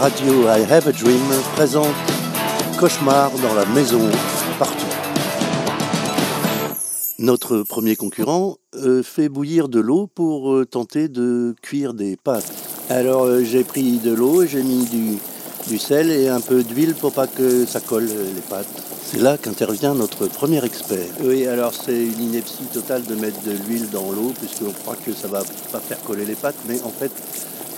Radio I Have a Dream présente Cauchemar dans la maison, partout. Notre premier concurrent euh, fait bouillir de l'eau pour euh, tenter de cuire des pâtes. Alors euh, j'ai pris de l'eau j'ai mis du, du sel et un peu d'huile pour pas que ça colle les pâtes. C'est là qu'intervient notre premier expert. Oui, alors c'est une ineptie totale de mettre de l'huile dans l'eau puisqu'on croit que ça va pas faire coller les pâtes, mais en fait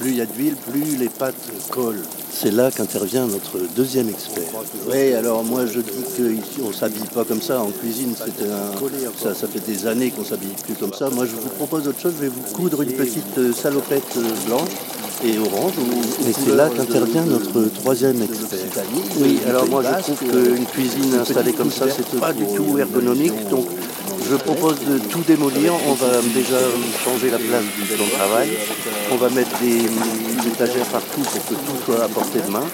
plus il y a d'huile, plus les pâtes collent. C'est là qu'intervient notre deuxième expert. Oui, alors moi je dis qu'on ne s'habille pas comme ça en cuisine. Un... Ça, ça fait des années qu'on s'habille plus comme ça. Moi je vous propose autre chose, je vais vous coudre une petite euh, salopette euh, blanche et orange. Et c'est là qu'intervient notre troisième expert. Oui, alors moi je trouve qu'une cuisine installée comme ça, c'est pas du tout ergonomique. Donc je propose de tout démolir. On va déjà changer la place du travail. On va mettre des, étagères partout pour que tout soit à portée de main.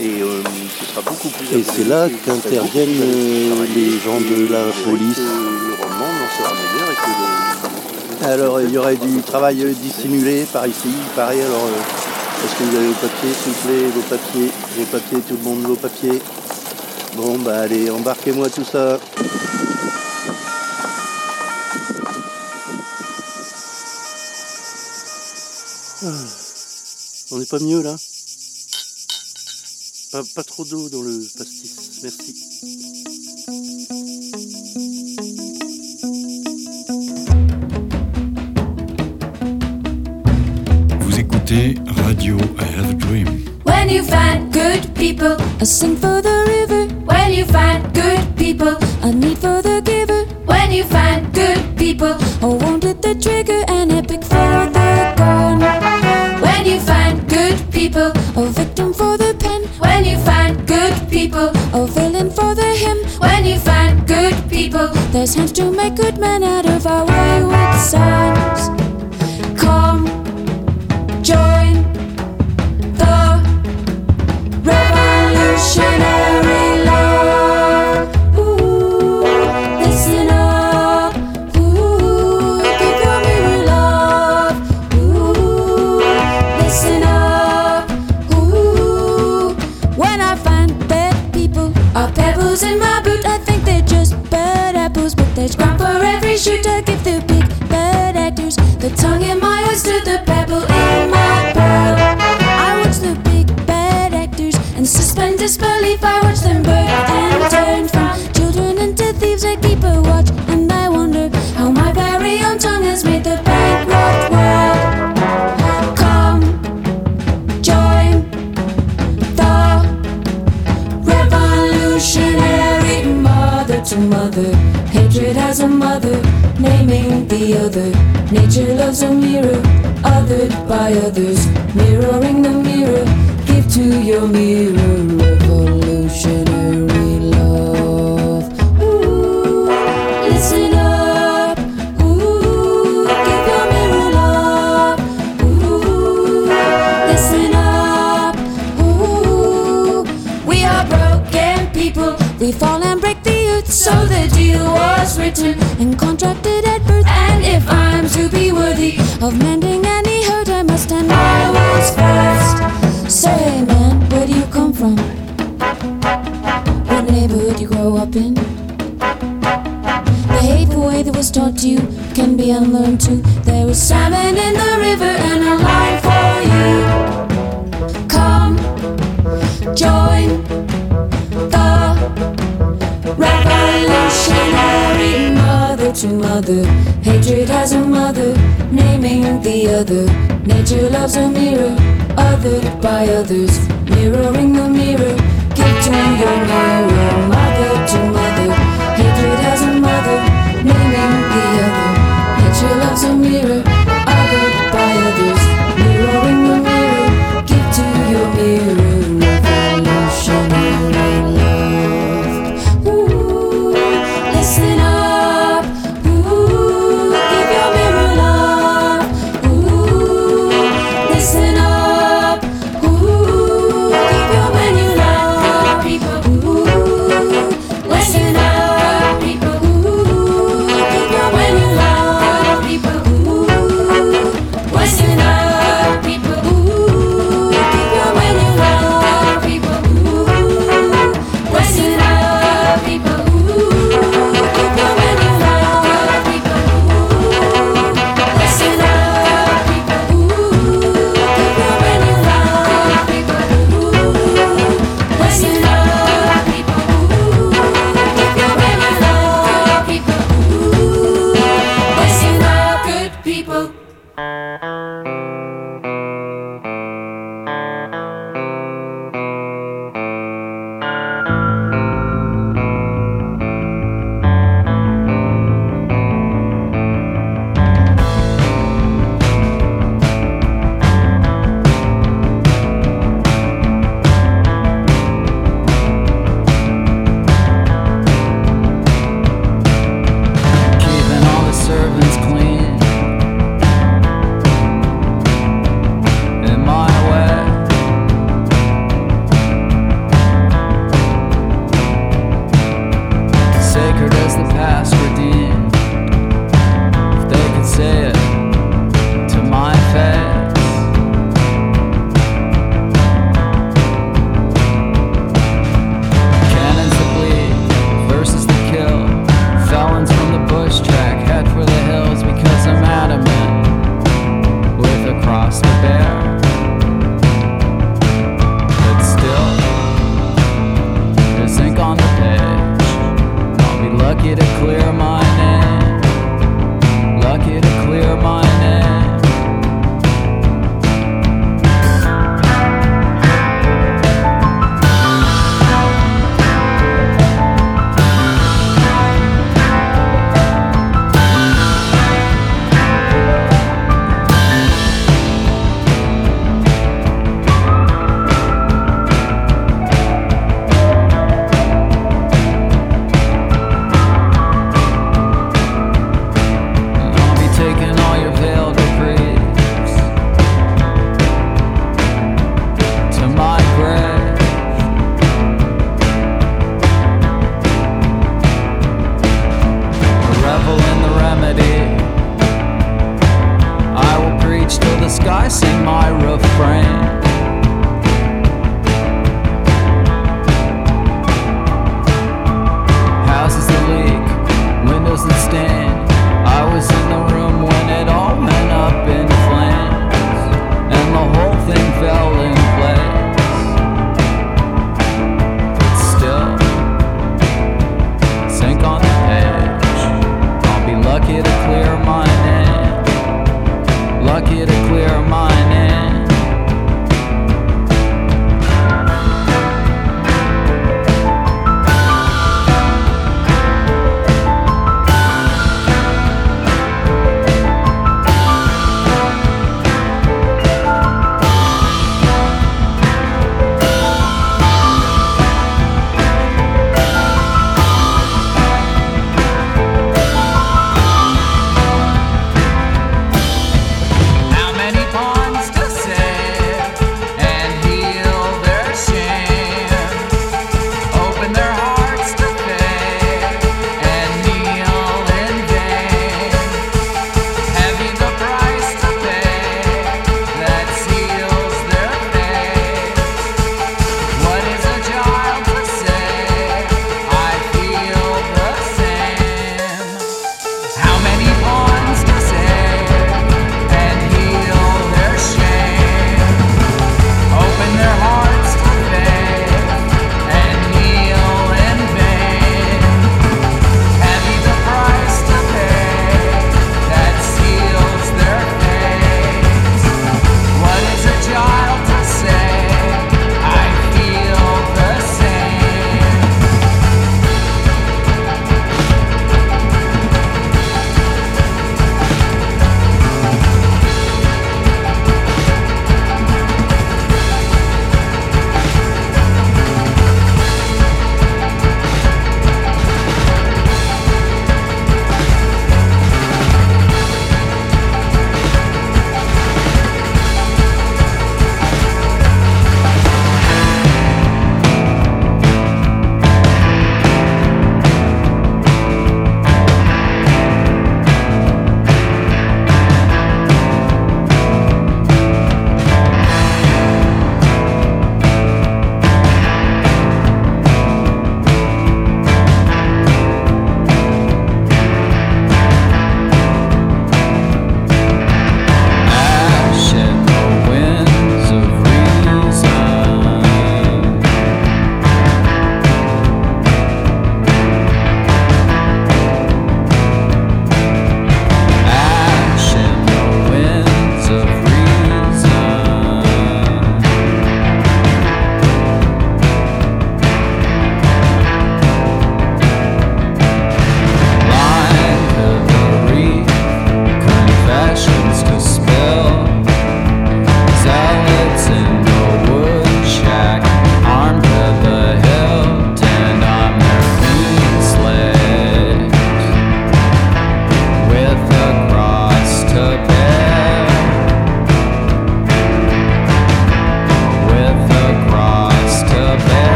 Et euh, ce sera beaucoup plus. Et c'est là qu'interviennent euh, les gens de la police. Le rendement sera meilleur et que Alors il y aurait du travail dissimulé par ici, pareil. Alors euh, est-ce que vous avez vos papiers, s'il vous plaît, vos papiers, vos papiers, tout le monde vos papiers. Bon bah allez, embarquez-moi tout ça. Ah. On n'est pas mieux là? Pas, pas trop d'eau dans le pastis, merci. Vous écoutez Radio I Have a Dream. When you find good people, I sing for the river. when you find good people, A need for the giver. when you find good people, I wanted the trigger, an epic for the gun. When you find good people, A victim for the pen. when you find good people, A villain for the hymn. when you find good people, There's hands to make good men out of our wayward sons. Tongue has made the bankrupt world. Come, join the revolutionary mother to mother. Hatred a mother, naming the other. Nature loves a mirror, othered by others. Mirroring the mirror, give to your mirror revolutionary was written. and contracted at birth. And if I'm to be worthy, Of mending any hurt, I must stand my words first. Say, man, where do you come from? What neighborhood you grow up in? The hateful way that was taught to you can be unlearned to mother. Hatred has a mother, naming the other. Nature loves a mirror, othered by others. Mirroring the mirror, give to your mirror, mother to mother.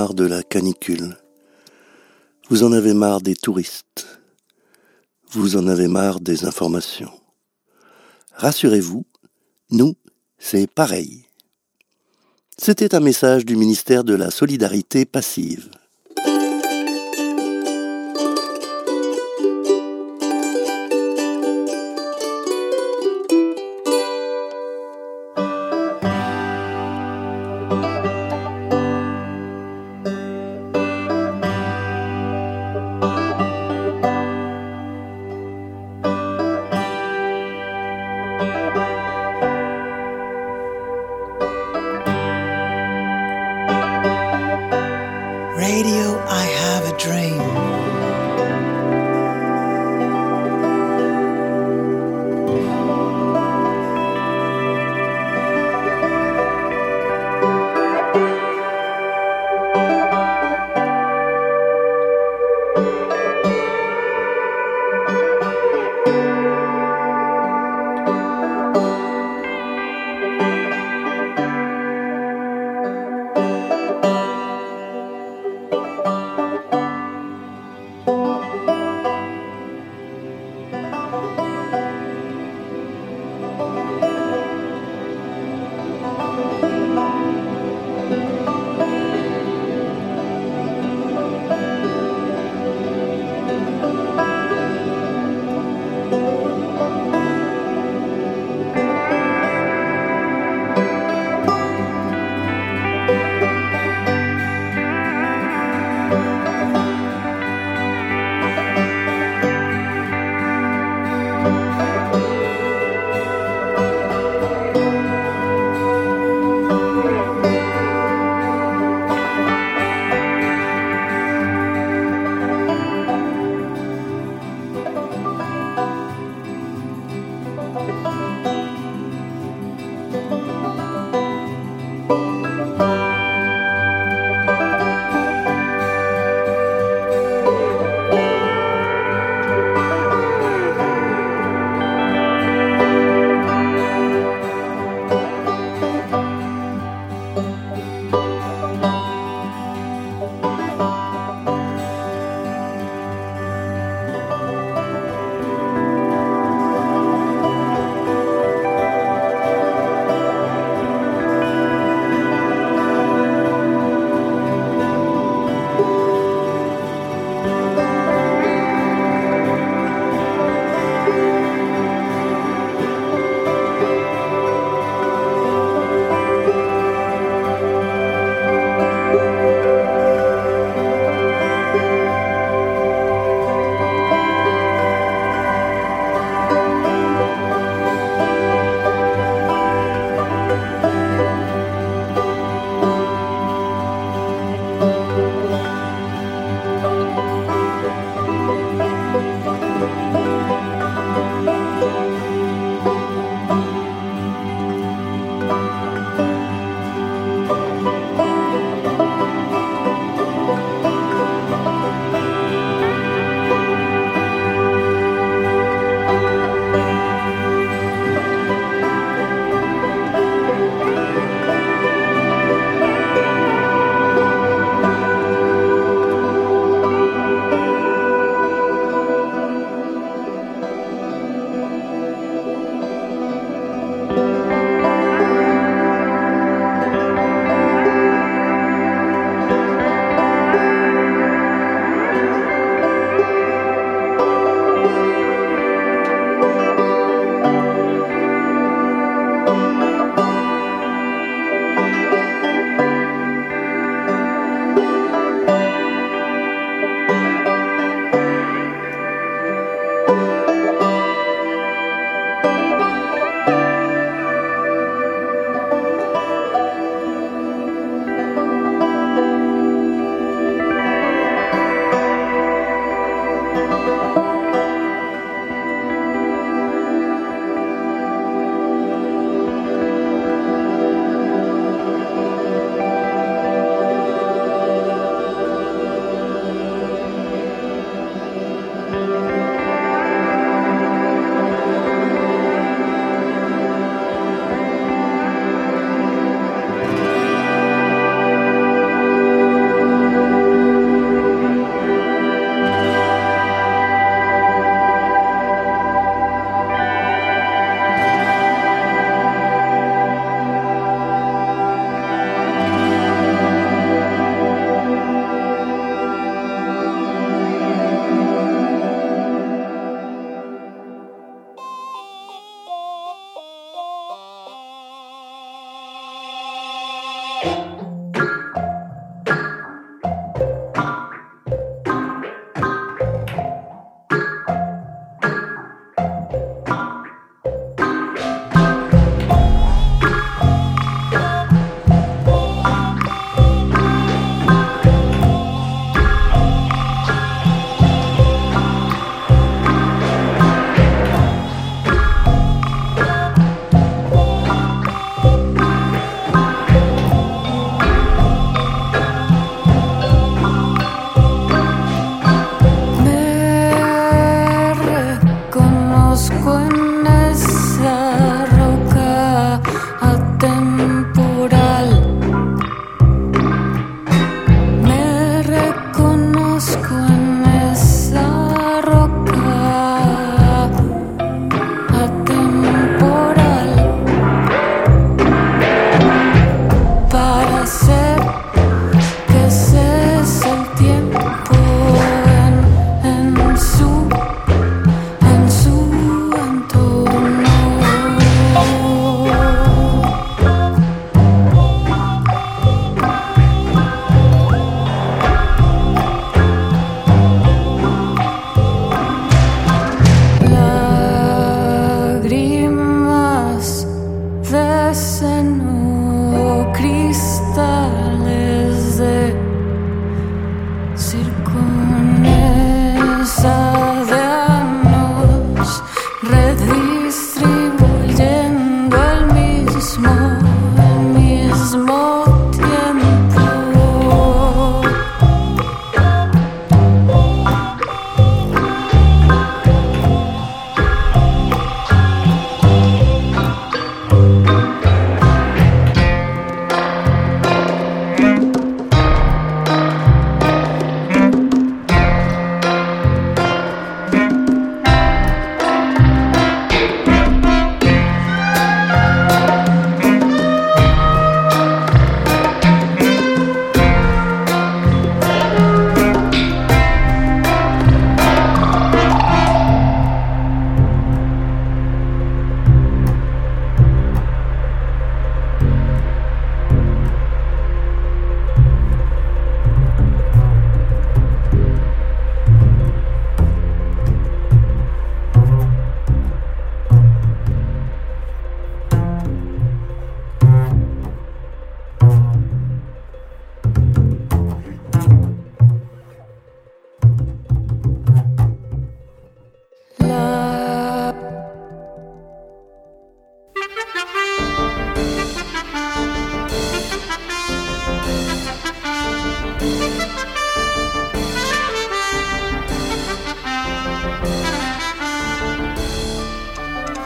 marre de la canicule. Vous en avez marre des touristes. Vous en avez marre des informations. Rassurez-vous, nous, c'est pareil. C'était un message du ministère de la Solidarité passive.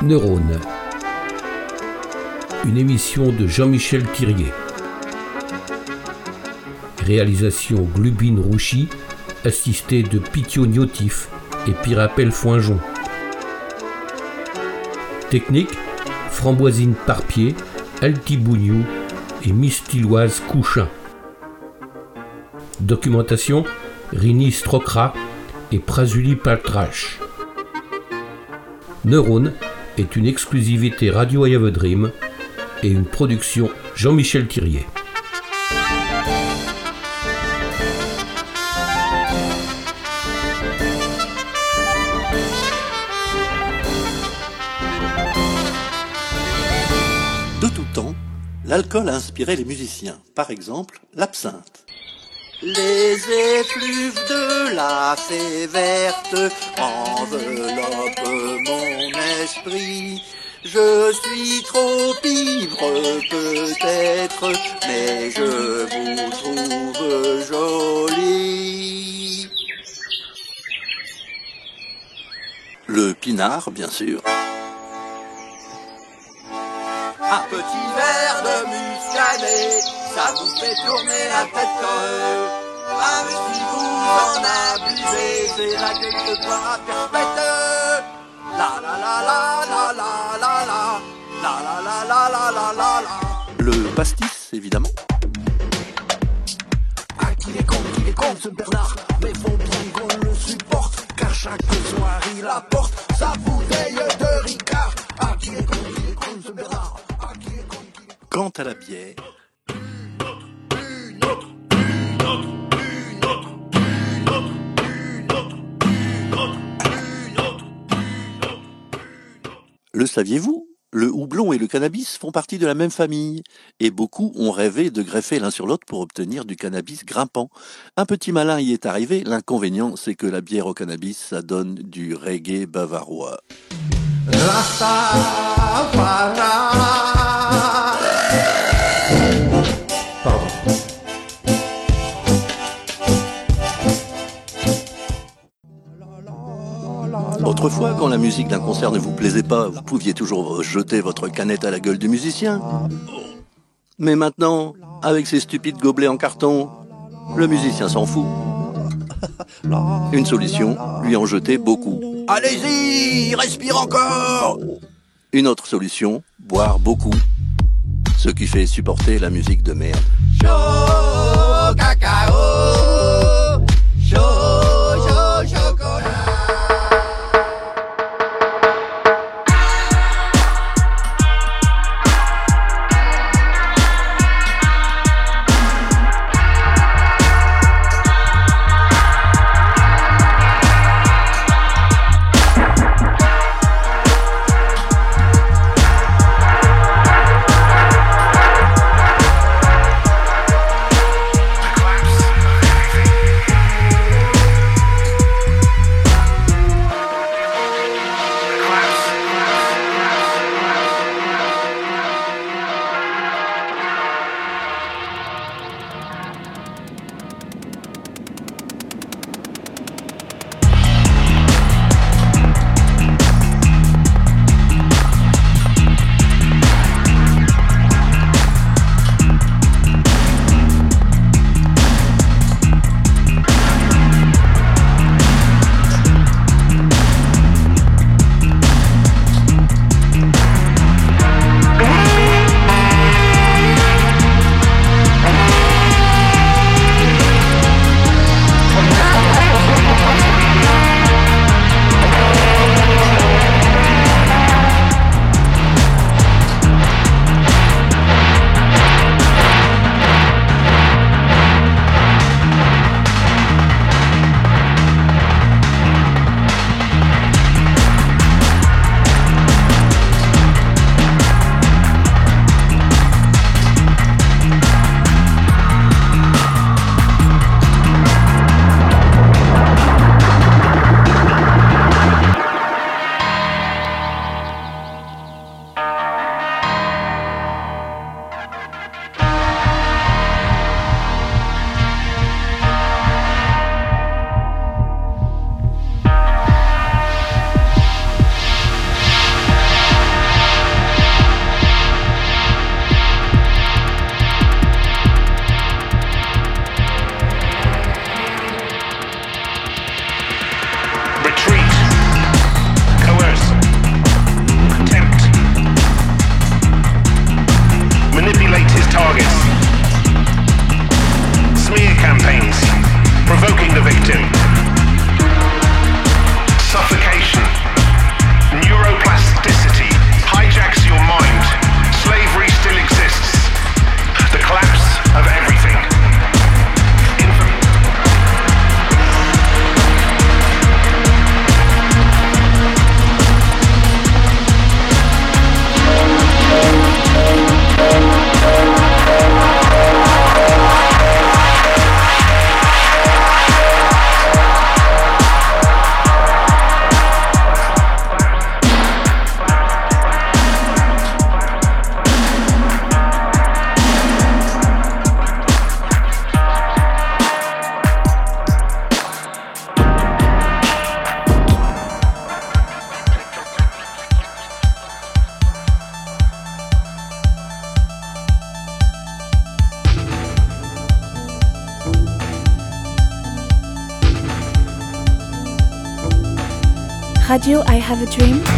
Neurones. Une émission de Jean-Michel Thirier. Réalisation Glubine Rouchy, assisté de Pitio Niotif et Pirapel Foinjon. Technique Framboisine Parpier, Altibougnou et Mistiloise Couchin. Documentation Rini Strokra et Prasuli Paltrache. Neurone est une exclusivité Radio I Have a Dream et une production Jean-Michel Thirier. De tout temps, l'alcool a inspiré les musiciens. Par exemple, l'absinthe. Les effluves de la fée verte enveloppent mon esprit. Je suis trop ivre peut-être, mais je vous trouve jolie. Le pinard, bien sûr. Un petit verre de muscadet, ça vous fait tourner la tête. Ah, mais si vous en abusez, c'est la à perpète. La la la la la la la la, la la la la la la la la. Le pastis, évidemment. Ah, qu'il est con, qu'il est con, ce Bernard. Mais faut bien qu'on le supporte, car chaque soir il apporte sa bouteille de Ricard. Ah, qu'il est con, qu'il est con, ce Bernard. Ah, Quant à la bière, le saviez-vous Le houblon et le cannabis font partie de la même famille, et beaucoup ont rêvé de greffer l'un sur l'autre pour obtenir du cannabis grimpant. Un petit malin y est arrivé, l'inconvénient c'est que la bière au cannabis, ça donne du reggae bavarois. Autrefois, quand la musique d'un concert ne vous plaisait pas, vous pouviez toujours jeter votre canette à la gueule du musicien. Mais maintenant, avec ces stupides gobelets en carton, le musicien s'en fout. Une solution, lui en jeter beaucoup. Allez-y, respire encore Une autre solution, boire beaucoup. Ce qui fait supporter la musique de merde. Cacao Radio I Have a Dream.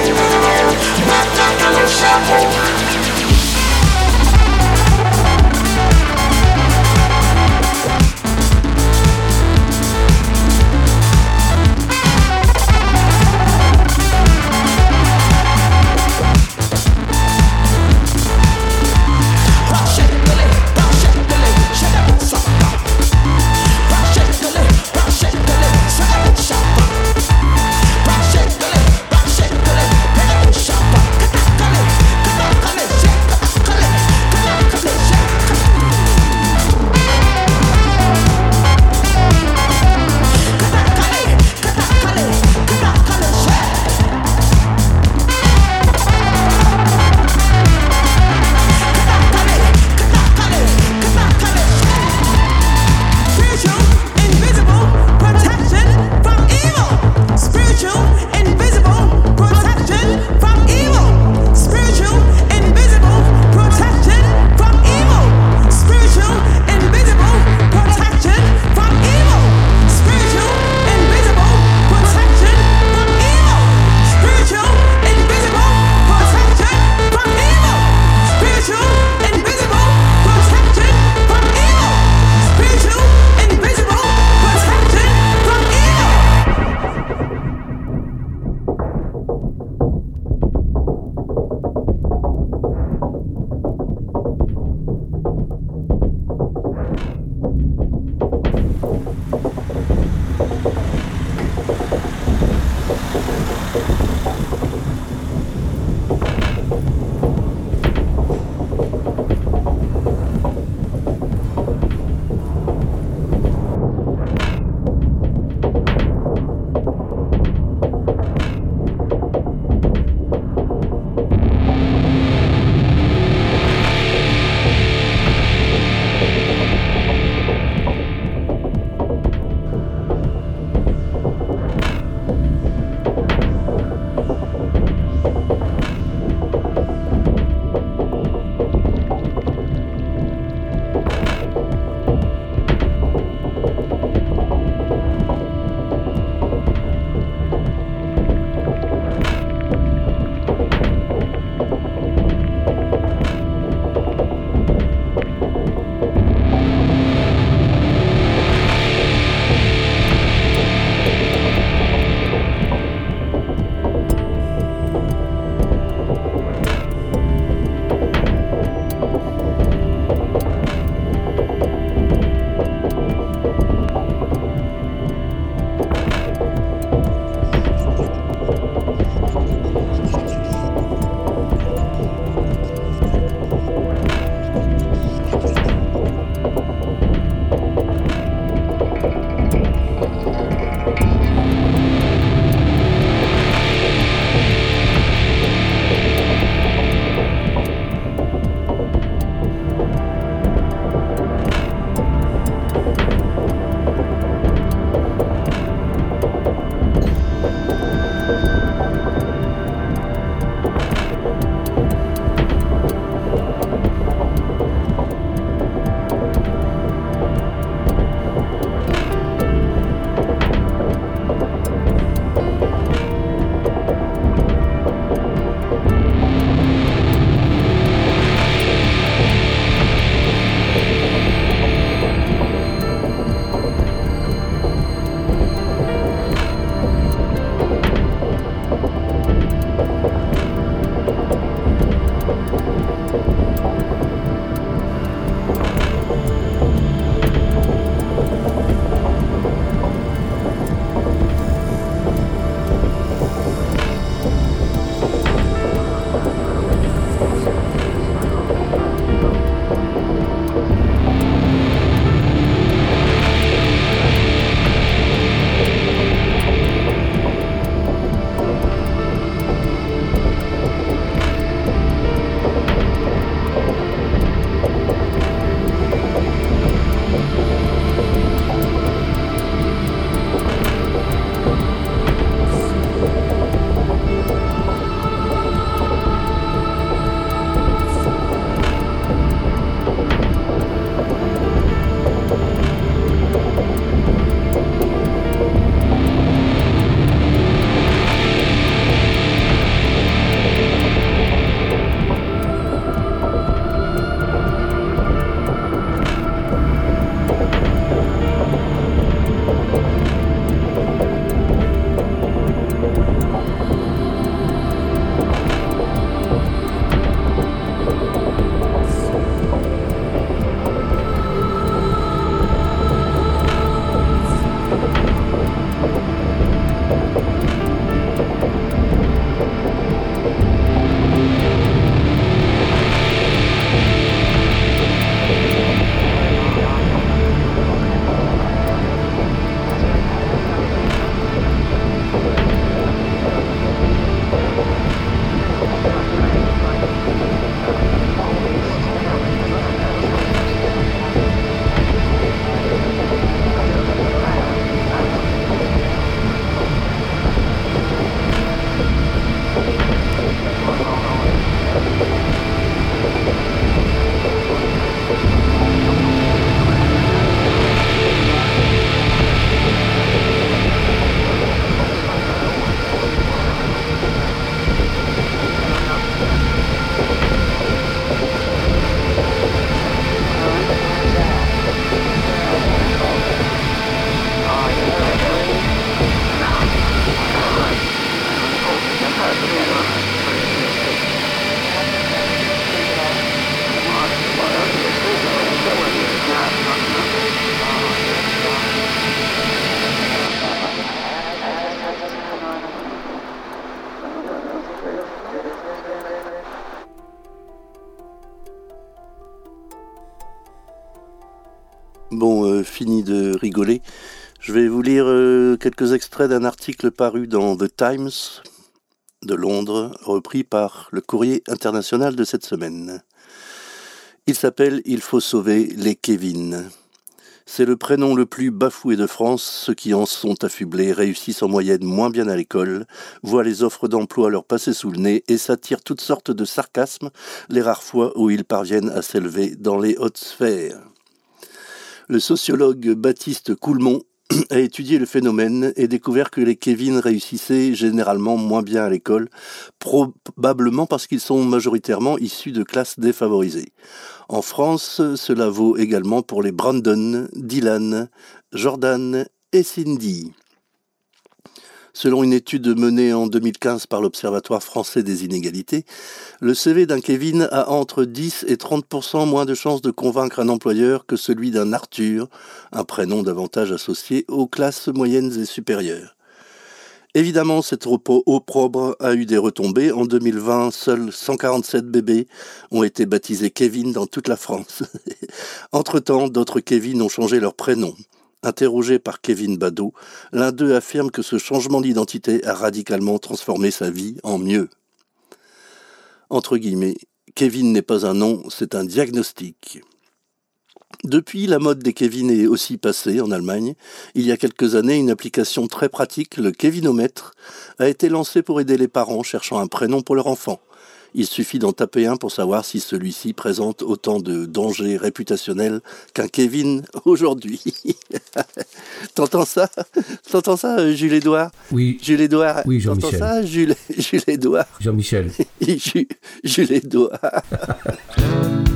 Let the colors shuffle quelques extraits d'un article paru dans The Times de Londres, repris par le courrier international de cette semaine. Il s'appelle Il faut sauver les Kevin. C'est le prénom le plus bafoué de France. Ceux qui en sont affublés réussissent en moyenne moins bien à l'école, voient les offres d'emploi leur passer sous le nez et s'attirent toutes sortes de sarcasmes les rares fois où ils parviennent à s'élever dans les hautes sphères. Le sociologue Baptiste Coulmont a étudié le phénomène et découvert que les Kevin réussissaient généralement moins bien à l'école, probablement parce qu'ils sont majoritairement issus de classes défavorisées. En France, cela vaut également pour les Brandon, Dylan, Jordan et Cindy. Selon une étude menée en 2015 par l'Observatoire français des inégalités, le CV d'un Kevin a entre 10 et 30% moins de chances de convaincre un employeur que celui d'un Arthur, un prénom davantage associé aux classes moyennes et supérieures. Évidemment, cet opprobre a eu des retombées. En 2020, seuls 147 bébés ont été baptisés Kevin dans toute la France. Entre-temps, d'autres Kevin ont changé leur prénom. Interrogé par Kevin Badeau, l'un d'eux affirme que ce changement d'identité a radicalement transformé sa vie en mieux. Entre guillemets, Kevin n'est pas un nom, c'est un diagnostic. Depuis, la mode des Kevin est aussi passée en Allemagne. Il y a quelques années, une application très pratique, le Kevinomètre, a été lancée pour aider les parents cherchant un prénom pour leur enfant. Il suffit d'en taper un pour savoir si celui-ci présente autant de dangers réputationnels qu'un Kevin aujourd'hui. T'entends ça? T'entends ça, Jules Édouard? Oui. Jules Édouard Oui, T'entends Jean-Michel. ça, Jules, Jules Édouard? Jean-Michel. Jules, Jules Édouard.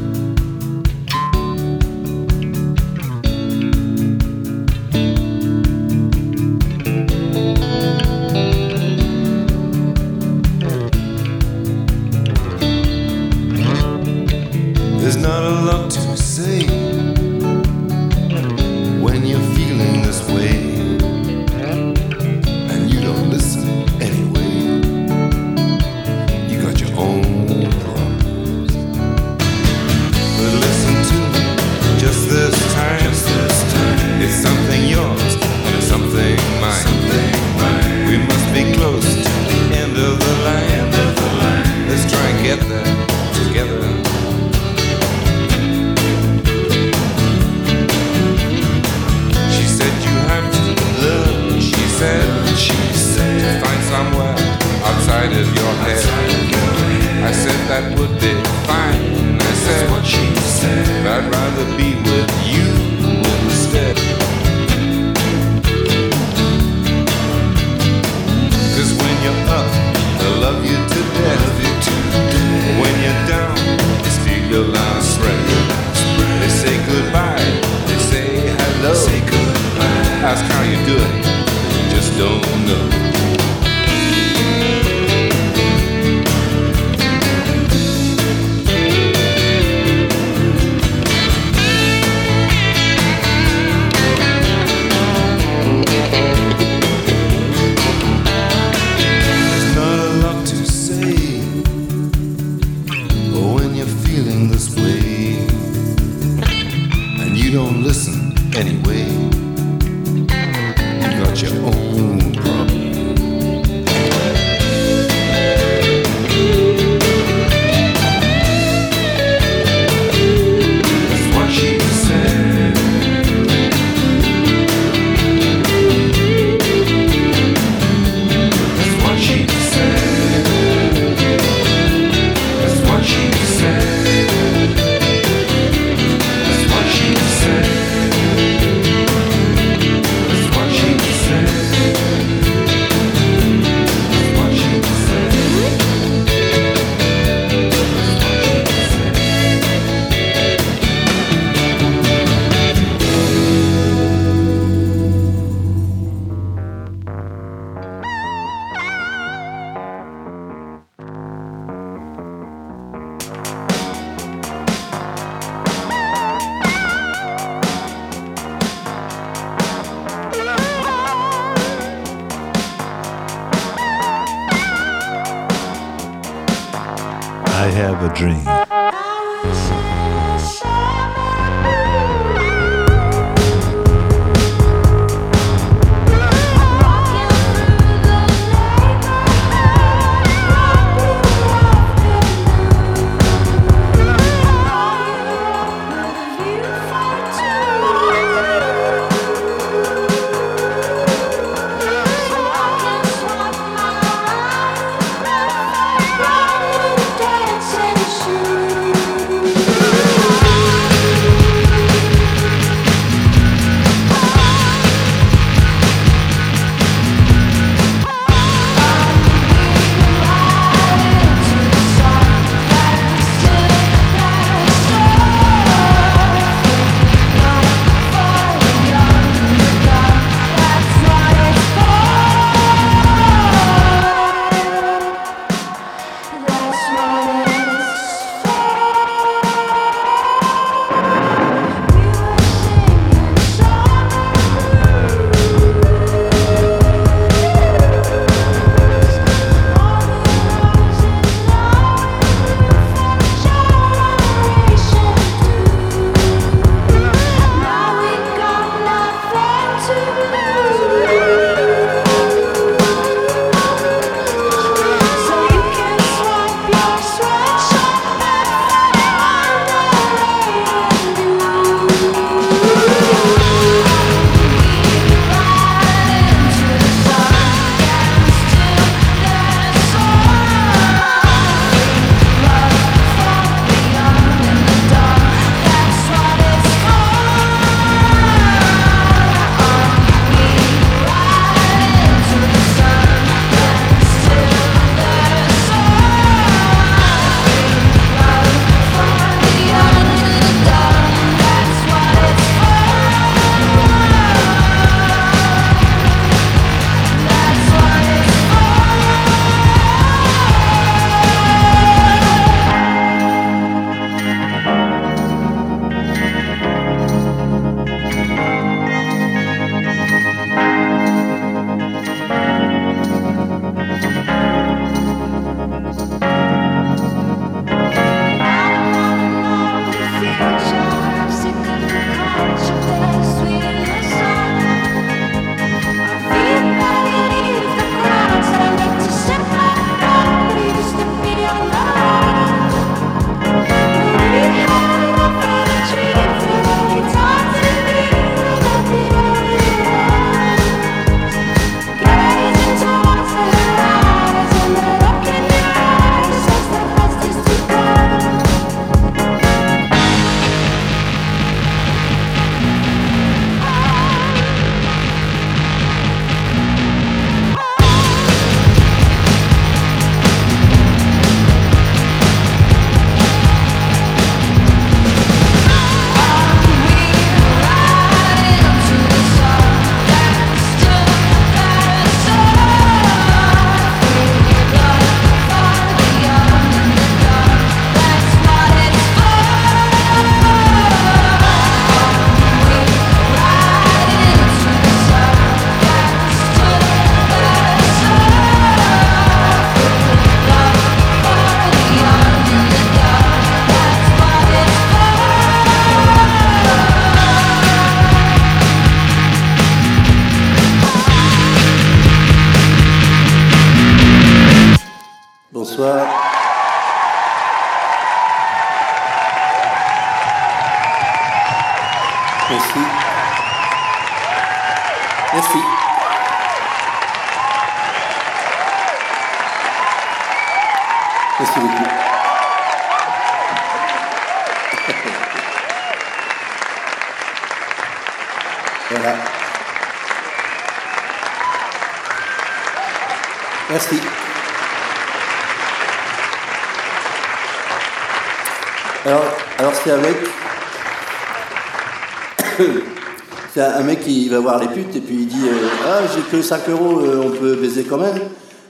qui va voir les putes et puis il dit euh, Ah, j'ai que 5 euros, euh, on peut baiser quand même.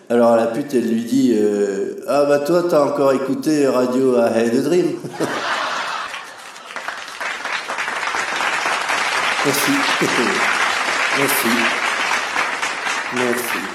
Alors la pute, elle lui dit euh, Ah, bah toi, t'as encore écouté Radio Had a Dream. Merci. Merci. Merci.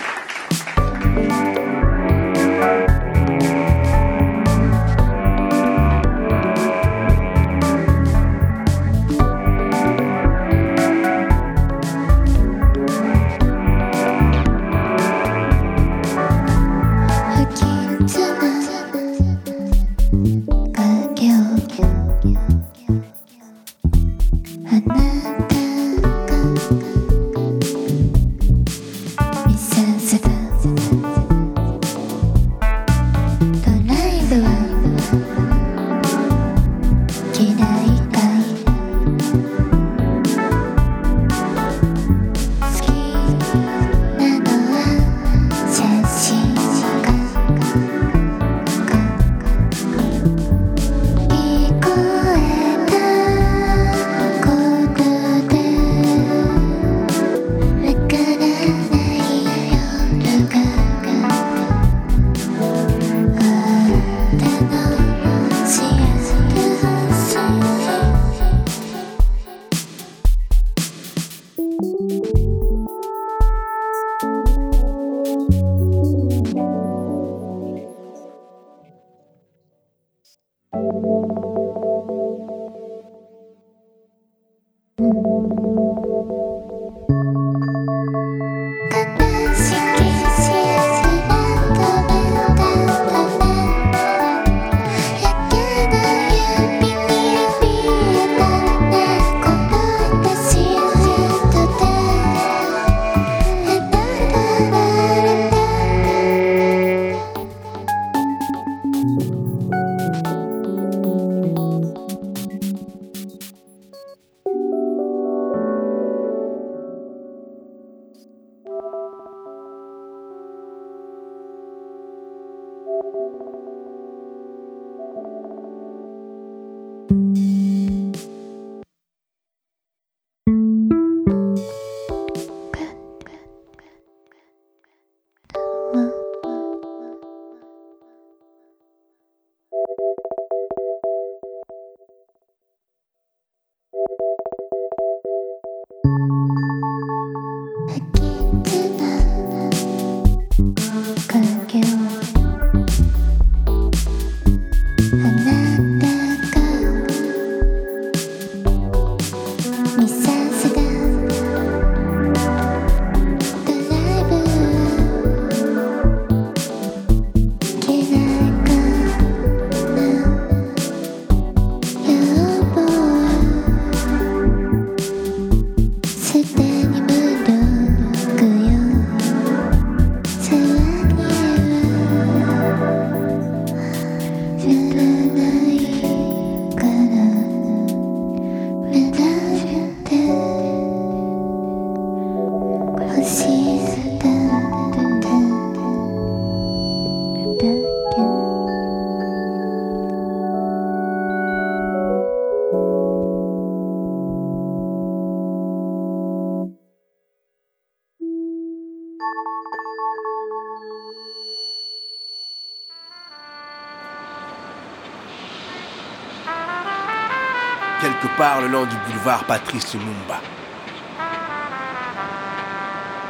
Du boulevard Patrice Lumumba.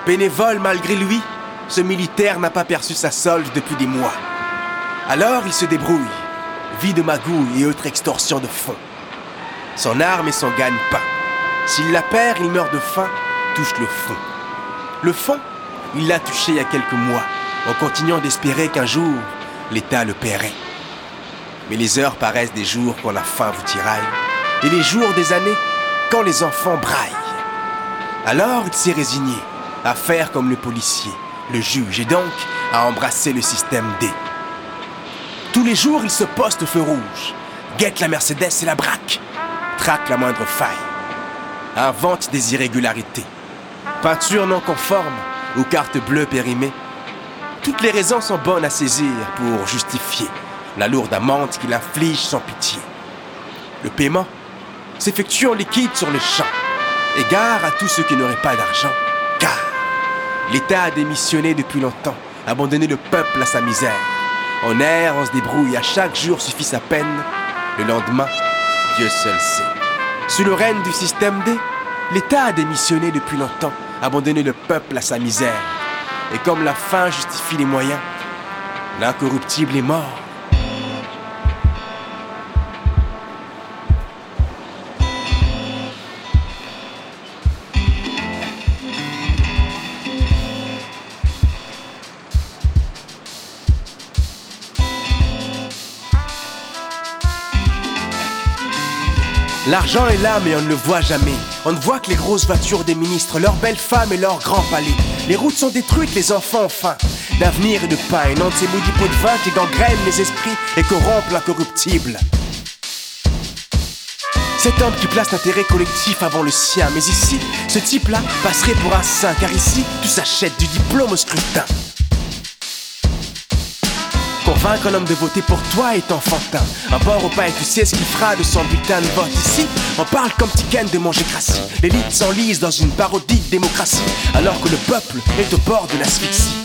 Bénévole malgré lui, ce militaire n'a pas perçu sa solde depuis des mois. Alors il se débrouille, vie de magouille et autres extorsions de fonds. Son arme est son gagne-pain. S'il la perd, il meurt de faim, touche le fond. Le fond, il l'a touché il y a quelques mois, en continuant d'espérer qu'un jour, l'État le paierait. Mais les heures paraissent des jours quand la faim vous tiraille, et les jours des années quand les enfants braillent. Alors il s'est résigné à faire comme le policier, le juge, et donc à embrasser le système D. Tous les jours, il se poste au feu rouge, guette la Mercedes et la braque, traque la moindre faille, invente des irrégularités, peinture non conforme ou carte bleue périmée. Toutes les raisons sont bonnes à saisir pour justifier la lourde amende qu'il inflige sans pitié. Le paiement s'effectue en liquide sur le champ. Égare à tous ceux qui n'auraient pas d'argent, car l'État a démissionné depuis longtemps, abandonné le peuple à sa misère. On erre, on se débrouille, à chaque jour suffit sa peine. Le lendemain, Dieu seul sait. Sous le règne du système D, l'État a démissionné depuis longtemps, abandonné le peuple à sa misère. Et comme la fin justifie les moyens, l'incorruptible est mort. L'argent est là, mais on ne le voit jamais. On ne voit que les grosses voitures des ministres, leurs belles femmes et leurs grands palais. Les routes sont détruites, les enfants ont faim. D'avenir et de pain, non de ces maudits pots de vin qui gangrènent les esprits et corrompent l'incorruptible. Cet homme qui place l'intérêt collectif avant le sien, mais ici, ce type-là passerait pour un saint, car ici, tout s'achète du diplôme au scrutin. Convaincre un homme de voter pour toi est enfantin. Un bord au et tu sais ce qu'il fera de son bulletin de vote ici. On parle comme Tiken de manger crassis. L'élite s'enlise dans une parodie de démocratie, alors que le peuple est au bord de l'asphyxie.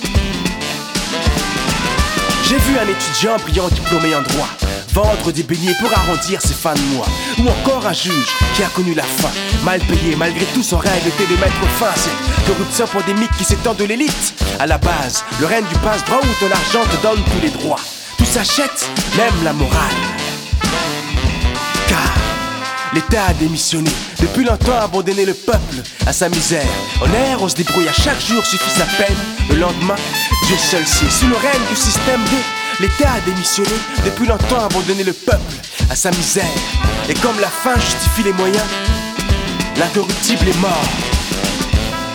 J'ai vu un étudiant brillant diplômé en droit vendre des beignets pour arrondir ses fins de mois. Ou encore un juge qui a connu la faim, mal payé malgré tout son rêve était de mettre fin à cette corruption pandémique qui s'étend de l'élite. À la base, le règne du passe-droit où ton argent te donne tous les droits. Tout s'achète, même la morale. Car l'État a démissionné, depuis longtemps abandonné le peuple à sa misère. On erre, on se débrouille, à chaque jour suffit sa peine. Le lendemain, Dieu seul sait, sous le règne du système D, l'État a démissionné, depuis longtemps abandonné le peuple à sa misère. Et comme la fin justifie les moyens, l'incorruptible est mort.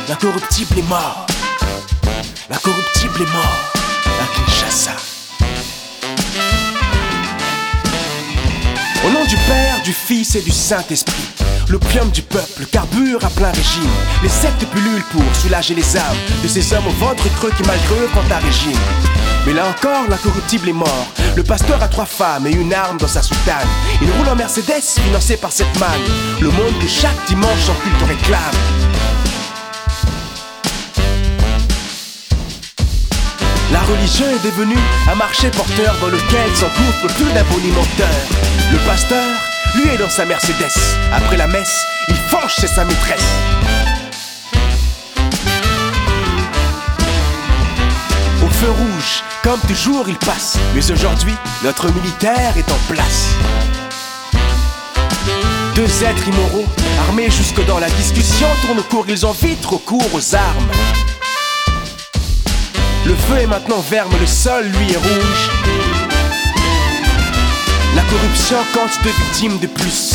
L'incorruptible est mort. L'incorruptible est mort. À Kinshasa. Au nom du Père, du Fils et du Saint-Esprit, l'opium du peuple carbure à plein régime. Les sectes pullulent pour soulager les âmes de ces hommes au ventre creux qui malgré eux font un régime. Mais là encore, l'incorruptible est mort. Le pasteur a trois femmes et une arme dans sa soutane. Il roule en Mercedes, financé par cette manne. Le monde que chaque dimanche son culte réclame. La religion est devenue un marché porteur dans lequel s'engouffre plus d'un. Le pasteur, lui, est dans sa Mercedes. Après la messe, il fonce chez sa maîtresse. Au feu rouge, comme toujours, il passe. Mais aujourd'hui, notre militaire est en place. Deux êtres immoraux, armés jusque dans la discussion, tournent au cours, ils ont vite recours aux armes. Le feu est maintenant vert, mais le sol, lui, est rouge. La corruption compte deux victimes de plus.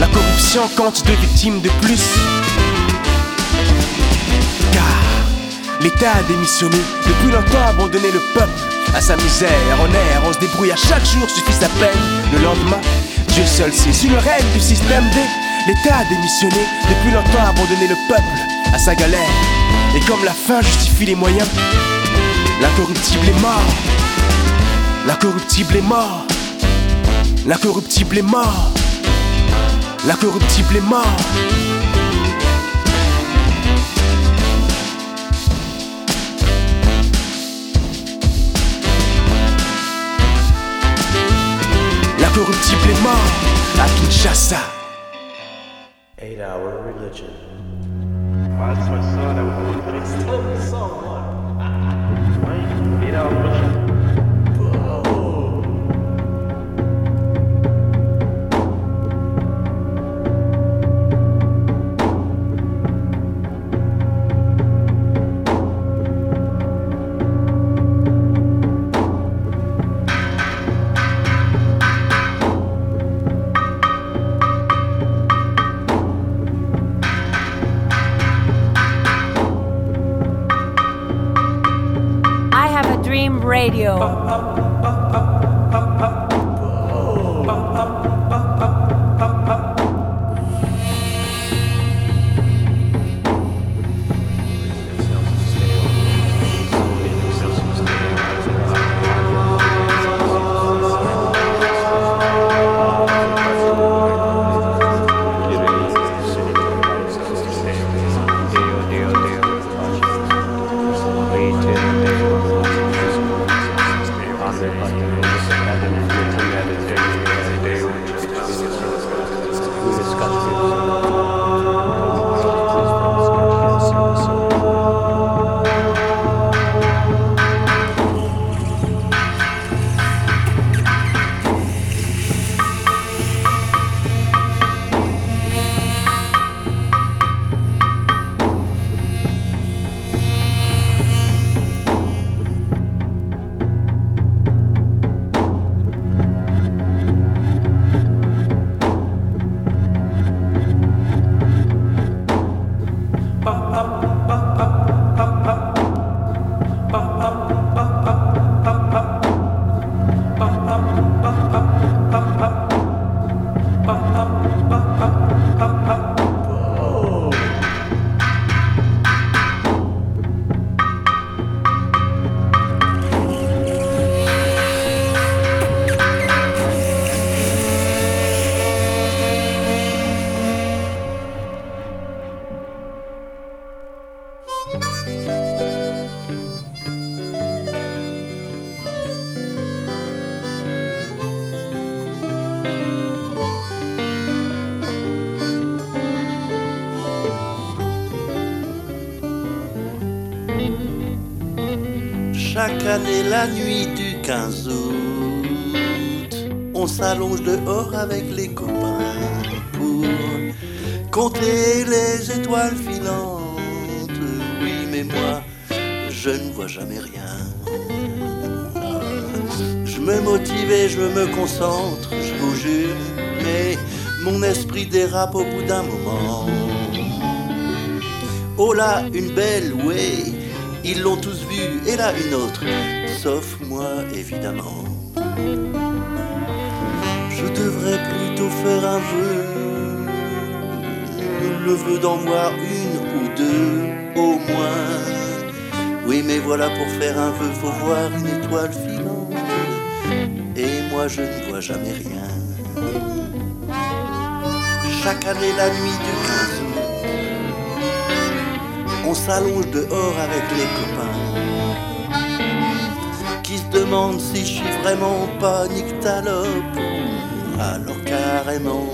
La corruption compte deux victimes de plus. Car l'État a démissionné, depuis longtemps abandonné le peuple à sa misère. On erre, on se débrouille, à chaque jour suffit sa peine. Le lendemain, Dieu seul sait. Sous le règne du système D, l'État a démissionné, depuis longtemps abandonné le peuple à sa galère. Et comme la fin justifie les moyens, l'incorruptible est mort. L'incorruptible est mort. L'incorruptible est mort. L'incorruptible est mort. L'incorruptible est mort à Kinshasa. Eight hour religion. That's my son. I still the song. Right? Eight hour religion. La nuit du 15 août, on s'allonge dehors avec les copains pour compter les étoiles filantes. Oui, mais moi, je ne vois jamais rien. Je me motive et je me concentre, je vous jure, mais mon esprit dérape au bout d'un moment. Oh là, une belle, ouais, ils l'ont tous vu, et là une autre, sauf moi évidemment. Je devrais plutôt faire un vœu, le vœu d'en voir une ou deux au moins. Oui, mais voilà, pour faire un vœu, faut voir une étoile filante, et moi je ne vois jamais rien. Chaque année, la nuit du 15 août, on s'allonge dehors avec les copains demandent si je suis vraiment pas nyctalope alors carrément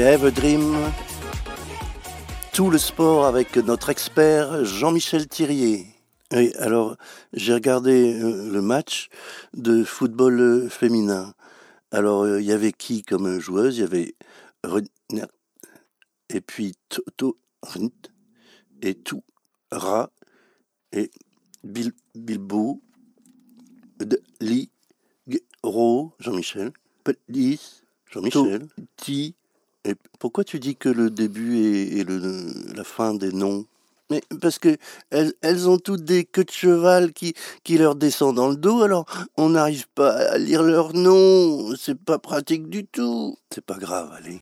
I Have a Dream, tout le sport avec notre expert Jean-Michel Thirier. Oui, alors j'ai regardé euh, le match de football euh, féminin. Alors euh, il y avait qui comme joueuse? Il y avait et puis Toto et tout Ra et Bil- Bilbo de Li Jean-Michel Pelis Jean-Michel Ti et pourquoi tu dis que le début et, et le, la fin des noms? Mais parce que elles, ont toutes des queues de cheval qui, qui leur descendent dans le dos, alors on n'arrive pas à lire leurs noms. C'est pas pratique du tout. C'est pas grave, allez.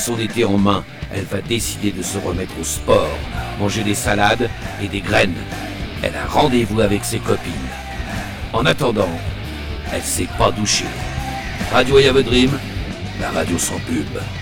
Son été en main. Elle va décider de se remettre au sport, manger des salades et des graines. Elle a rendez-vous avec ses copines. En attendant, elle s'est pas douchée. Radio a Dream, la radio sans pub.